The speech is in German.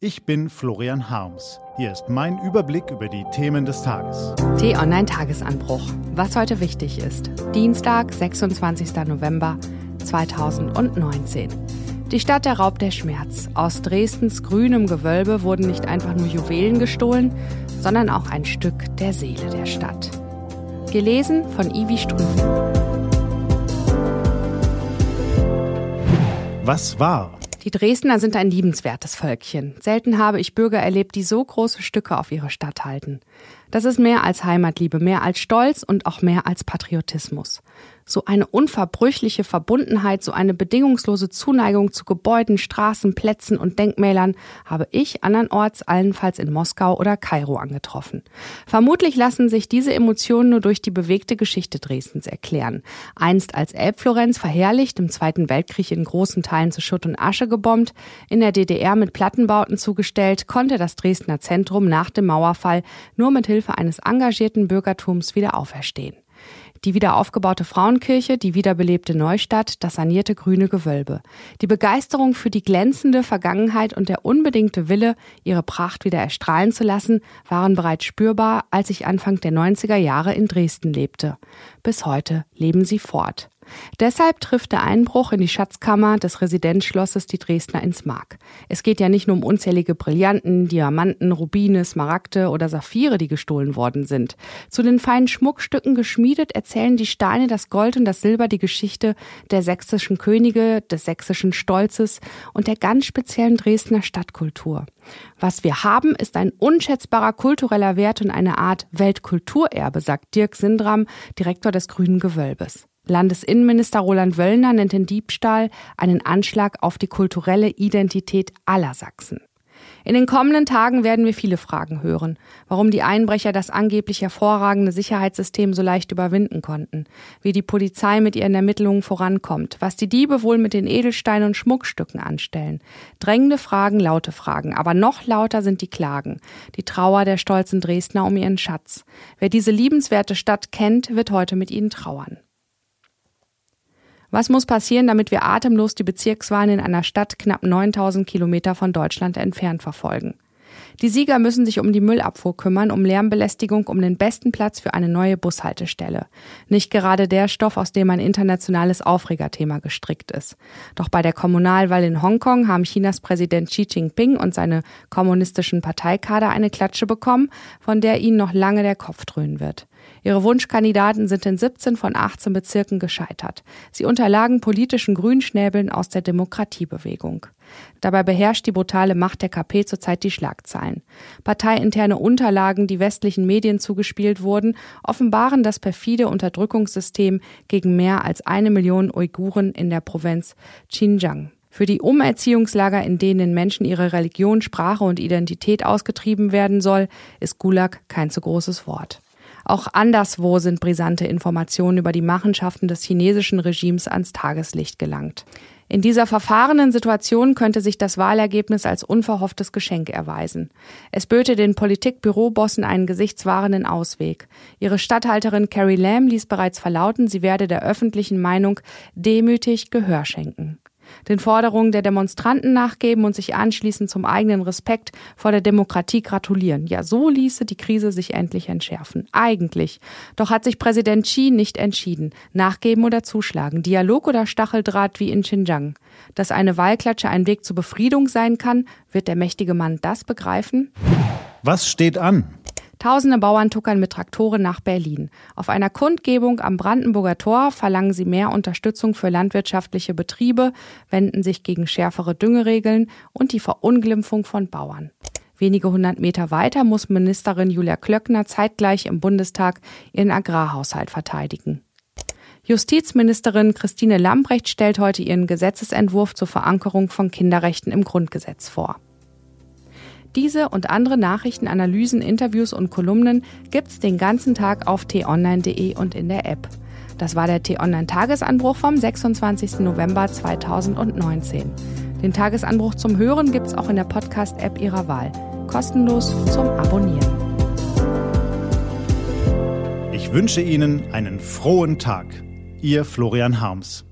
Ich bin Florian Harms. Hier ist mein Überblick über die Themen des Tages. T-Online Tagesanbruch. Was heute wichtig ist. Dienstag, 26. November 2019. Die Stadt der Raub der Schmerz. Aus Dresdens grünem Gewölbe wurden nicht einfach nur Juwelen gestohlen, sondern auch ein Stück der Seele der Stadt. Gelesen von Ivi Strüven. Was war? Die Dresdner sind ein liebenswertes Völkchen. Selten habe ich Bürger erlebt, die so große Stücke auf ihre Stadt halten. Das ist mehr als Heimatliebe, mehr als Stolz und auch mehr als Patriotismus. So eine unverbrüchliche Verbundenheit, so eine bedingungslose Zuneigung zu Gebäuden, Straßen, Plätzen und Denkmälern habe ich andernorts allenfalls in Moskau oder Kairo angetroffen. Vermutlich lassen sich diese Emotionen nur durch die bewegte Geschichte Dresdens erklären. Einst als Elbflorenz verherrlicht, im Zweiten Weltkrieg in großen Teilen zu Schutt und Asche gebombt, in der DDR mit Plattenbauten zugestellt, konnte das Dresdner Zentrum nach dem Mauerfall nur mit Hilfe eines engagierten Bürgertums wieder auferstehen die wieder aufgebaute Frauenkirche, die wiederbelebte Neustadt, das sanierte grüne Gewölbe. Die Begeisterung für die glänzende Vergangenheit und der unbedingte Wille, ihre Pracht wieder erstrahlen zu lassen, waren bereits spürbar, als ich Anfang der 90er Jahre in Dresden lebte. Bis heute leben sie fort. Deshalb trifft der Einbruch in die Schatzkammer des Residenzschlosses die Dresdner ins Mark. Es geht ja nicht nur um unzählige Brillanten, Diamanten, Rubine, Smaragde oder Saphire, die gestohlen worden sind. Zu den feinen Schmuckstücken geschmiedet erzählen die Steine, das Gold und das Silber die Geschichte der sächsischen Könige, des sächsischen Stolzes und der ganz speziellen Dresdner Stadtkultur. Was wir haben, ist ein unschätzbarer kultureller Wert und eine Art Weltkulturerbe, sagt Dirk Sindram, Direktor des Grünen Gewölbes. Landesinnenminister Roland Wöllner nennt den Diebstahl einen Anschlag auf die kulturelle Identität aller Sachsen. In den kommenden Tagen werden wir viele Fragen hören, warum die Einbrecher das angeblich hervorragende Sicherheitssystem so leicht überwinden konnten, wie die Polizei mit ihren Ermittlungen vorankommt, was die Diebe wohl mit den Edelsteinen und Schmuckstücken anstellen. Drängende Fragen, laute Fragen, aber noch lauter sind die Klagen, die Trauer der stolzen Dresdner um ihren Schatz. Wer diese liebenswerte Stadt kennt, wird heute mit ihnen trauern. Was muss passieren, damit wir atemlos die Bezirkswahlen in einer Stadt knapp 9000 Kilometer von Deutschland entfernt verfolgen? Die Sieger müssen sich um die Müllabfuhr kümmern, um Lärmbelästigung, um den besten Platz für eine neue Bushaltestelle. Nicht gerade der Stoff, aus dem ein internationales Aufregerthema gestrickt ist. Doch bei der Kommunalwahl in Hongkong haben Chinas Präsident Xi Jinping und seine kommunistischen Parteikader eine Klatsche bekommen, von der ihnen noch lange der Kopf dröhnen wird. Ihre Wunschkandidaten sind in 17 von 18 Bezirken gescheitert. Sie unterlagen politischen Grünschnäbeln aus der Demokratiebewegung. Dabei beherrscht die brutale Macht der KP zurzeit die Schlagzeilen. Parteiinterne Unterlagen, die westlichen Medien zugespielt wurden, offenbaren das perfide Unterdrückungssystem gegen mehr als eine Million Uiguren in der Provinz Xinjiang. Für die Umerziehungslager, in denen Menschen ihre Religion, Sprache und Identität ausgetrieben werden soll, ist Gulag kein zu großes Wort. Auch anderswo sind brisante Informationen über die Machenschaften des chinesischen Regimes ans Tageslicht gelangt. In dieser verfahrenen Situation könnte sich das Wahlergebnis als unverhofftes Geschenk erweisen. Es böte den Politikbürobossen einen gesichtswahrenden Ausweg. Ihre Statthalterin Carrie Lam ließ bereits verlauten, sie werde der öffentlichen Meinung demütig Gehör schenken den Forderungen der Demonstranten nachgeben und sich anschließend zum eigenen Respekt vor der Demokratie gratulieren. Ja, so ließe die Krise sich endlich entschärfen. Eigentlich. Doch hat sich Präsident Xi nicht entschieden. Nachgeben oder zuschlagen. Dialog oder Stacheldraht wie in Xinjiang. Dass eine Wahlklatsche ein Weg zur Befriedung sein kann, wird der mächtige Mann das begreifen? Was steht an? Tausende Bauern tuckern mit Traktoren nach Berlin. Auf einer Kundgebung am Brandenburger Tor verlangen sie mehr Unterstützung für landwirtschaftliche Betriebe, wenden sich gegen schärfere Düngeregeln und die Verunglimpfung von Bauern. Wenige hundert Meter weiter muss Ministerin Julia Klöckner zeitgleich im Bundestag ihren Agrarhaushalt verteidigen. Justizministerin Christine Lambrecht stellt heute ihren Gesetzesentwurf zur Verankerung von Kinderrechten im Grundgesetz vor. Diese und andere Nachrichten, Analysen, Interviews und Kolumnen gibt's den ganzen Tag auf t-online.de und in der App. Das war der T-Online-Tagesanbruch vom 26. November 2019. Den Tagesanbruch zum Hören gibt's auch in der Podcast-App Ihrer Wahl. Kostenlos zum Abonnieren. Ich wünsche Ihnen einen frohen Tag. Ihr Florian Harms.